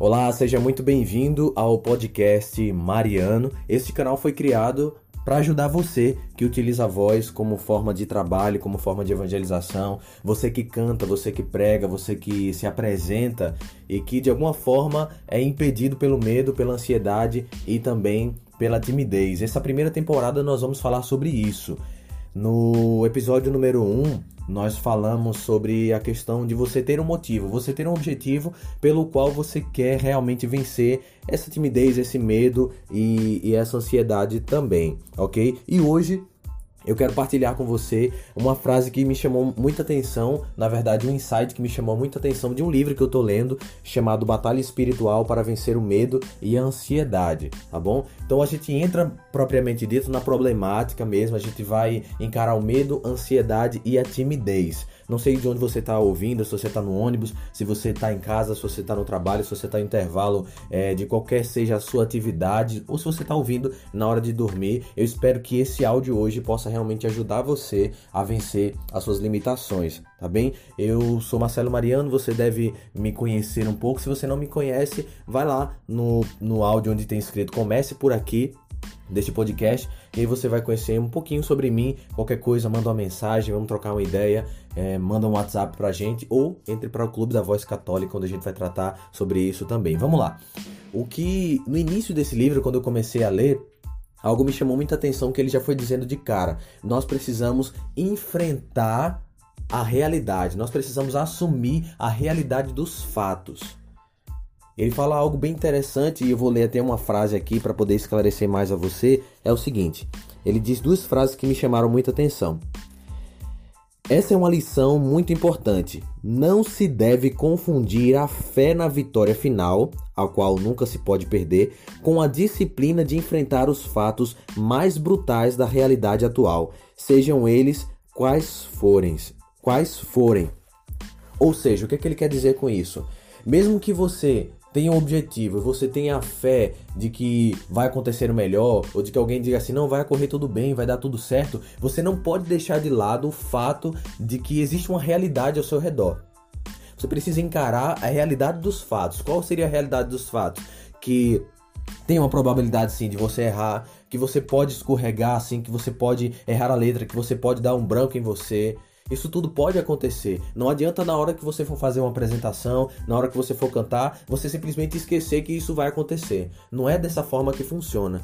Olá, seja muito bem-vindo ao podcast Mariano. Este canal foi criado para ajudar você que utiliza a voz como forma de trabalho, como forma de evangelização, você que canta, você que prega, você que se apresenta e que de alguma forma é impedido pelo medo, pela ansiedade e também pela timidez. Essa primeira temporada nós vamos falar sobre isso. No episódio número 1, um, nós falamos sobre a questão de você ter um motivo, você ter um objetivo pelo qual você quer realmente vencer essa timidez, esse medo e, e essa ansiedade também, ok? E hoje eu quero partilhar com você uma frase que me chamou muita atenção, na verdade, um insight que me chamou muita atenção de um livro que eu tô lendo chamado Batalha Espiritual para Vencer o Medo e a Ansiedade, tá bom? Então a gente entra propriamente dito na problemática mesmo, a gente vai encarar o medo, ansiedade e a timidez. Não sei de onde você está ouvindo, se você está no ônibus, se você está em casa, se você está no trabalho, se você está em intervalo é, de qualquer seja a sua atividade, ou se você está ouvindo na hora de dormir. Eu espero que esse áudio hoje possa realmente ajudar você a vencer as suas limitações, tá bem? Eu sou Marcelo Mariano, você deve me conhecer um pouco. Se você não me conhece, vai lá no, no áudio onde tem escrito Comece por aqui deste podcast e aí você vai conhecer um pouquinho sobre mim. Qualquer coisa, manda uma mensagem, vamos trocar uma ideia, é, manda um WhatsApp pra gente ou entre para o Clube da Voz Católica, onde a gente vai tratar sobre isso também. Vamos lá. O que no início desse livro, quando eu comecei a ler, algo me chamou muita atenção que ele já foi dizendo de cara. Nós precisamos enfrentar a realidade, nós precisamos assumir a realidade dos fatos. Ele fala algo bem interessante e eu vou ler até uma frase aqui para poder esclarecer mais a você. É o seguinte: ele diz duas frases que me chamaram muita atenção. Essa é uma lição muito importante. Não se deve confundir a fé na vitória final, a qual nunca se pode perder, com a disciplina de enfrentar os fatos mais brutais da realidade atual, sejam eles quais forem. Quais forem. Ou seja, o que, é que ele quer dizer com isso? Mesmo que você tenha um objetivo, você tenha a fé de que vai acontecer o melhor, ou de que alguém diga assim, não, vai correr tudo bem, vai dar tudo certo, você não pode deixar de lado o fato de que existe uma realidade ao seu redor. Você precisa encarar a realidade dos fatos. Qual seria a realidade dos fatos? Que tem uma probabilidade sim de você errar, que você pode escorregar assim, que você pode errar a letra, que você pode dar um branco em você, isso tudo pode acontecer. Não adianta na hora que você for fazer uma apresentação, na hora que você for cantar, você simplesmente esquecer que isso vai acontecer. Não é dessa forma que funciona.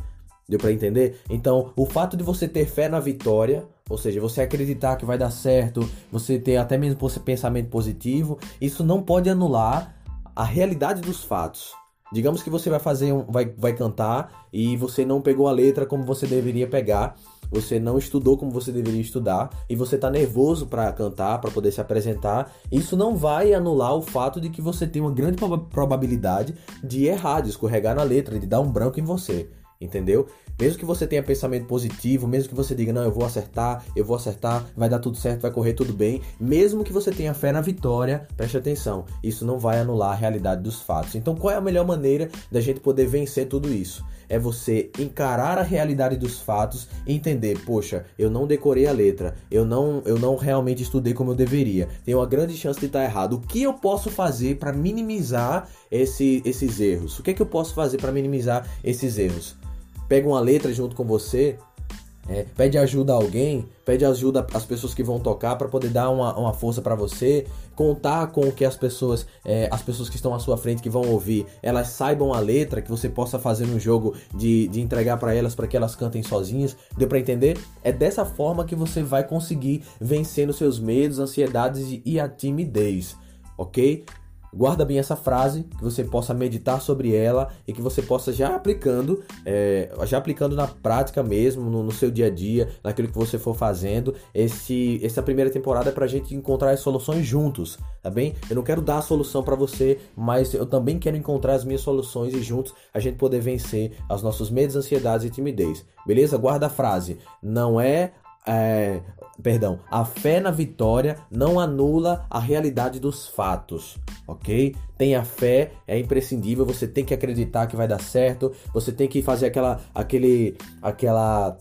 Deu para entender? Então, o fato de você ter fé na vitória, ou seja, você acreditar que vai dar certo, você ter até mesmo pensamento positivo, isso não pode anular a realidade dos fatos. Digamos que você vai fazer um, vai, vai cantar e você não pegou a letra como você deveria pegar, você não estudou como você deveria estudar e você está nervoso para cantar, para poder se apresentar. Isso não vai anular o fato de que você tem uma grande probabilidade de errar, de escorregar na letra, de dar um branco em você entendeu? Mesmo que você tenha pensamento positivo, mesmo que você diga, não, eu vou acertar, eu vou acertar, vai dar tudo certo, vai correr tudo bem, mesmo que você tenha fé na vitória, preste atenção, isso não vai anular a realidade dos fatos. Então, qual é a melhor maneira da gente poder vencer tudo isso? É você encarar a realidade dos fatos e entender, poxa, eu não decorei a letra, eu não, eu não realmente estudei como eu deveria, tenho uma grande chance de estar errado. O que eu posso fazer para minimizar esse, esses erros? O que, é que eu posso fazer para minimizar esses erros? pega uma letra junto com você, é, pede ajuda a alguém, pede ajuda às pessoas que vão tocar para poder dar uma, uma força para você, contar com que as pessoas, é, as pessoas que estão à sua frente que vão ouvir, elas saibam a letra que você possa fazer no jogo de, de entregar para elas para que elas cantem sozinhas. Deu para entender? É dessa forma que você vai conseguir vencer os seus medos, ansiedades e a timidez, ok? Guarda bem essa frase, que você possa meditar sobre ela e que você possa já aplicando, é, já aplicando na prática mesmo, no, no, seu dia a dia, naquilo que você for fazendo. Esse, essa primeira temporada é pra gente encontrar as soluções juntos, tá bem? Eu não quero dar a solução para você, mas eu também quero encontrar as minhas soluções e juntos a gente poder vencer os nossos medos, ansiedades e timidez. Beleza? Guarda a frase. Não é é, perdão, a fé na vitória não anula a realidade dos fatos, ok? Tenha fé, é imprescindível, você tem que acreditar que vai dar certo, você tem que fazer aquela, aquele, aquela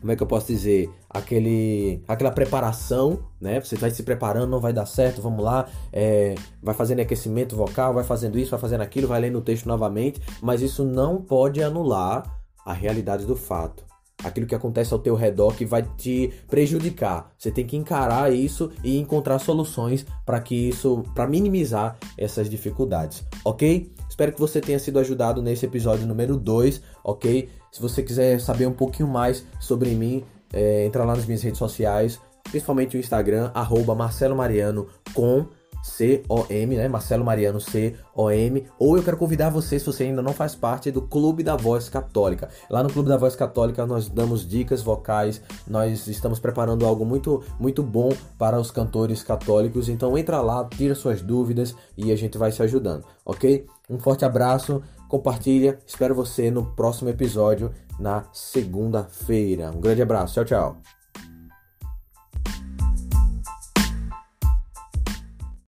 como é que eu posso dizer, aquele, aquela preparação, né? Você vai se preparando, não vai dar certo, vamos lá, é, vai fazendo aquecimento vocal, vai fazendo isso, vai fazendo aquilo, vai lendo o texto novamente, mas isso não pode anular a realidade do fato. Aquilo que acontece ao teu redor que vai te prejudicar. Você tem que encarar isso e encontrar soluções para que isso, para minimizar essas dificuldades, ok? Espero que você tenha sido ajudado nesse episódio número 2, ok? Se você quiser saber um pouquinho mais sobre mim, é, entra lá nas minhas redes sociais, principalmente o Instagram, arroba Marcelo Mariano com C-O-M, né? Marcelo Mariano C-O-M. Ou eu quero convidar você, se você ainda não faz parte, do Clube da Voz Católica. Lá no Clube da Voz Católica nós damos dicas vocais, nós estamos preparando algo muito, muito bom para os cantores católicos. Então entra lá, tira suas dúvidas e a gente vai se ajudando, ok? Um forte abraço, compartilha, espero você no próximo episódio na segunda-feira. Um grande abraço, tchau, tchau.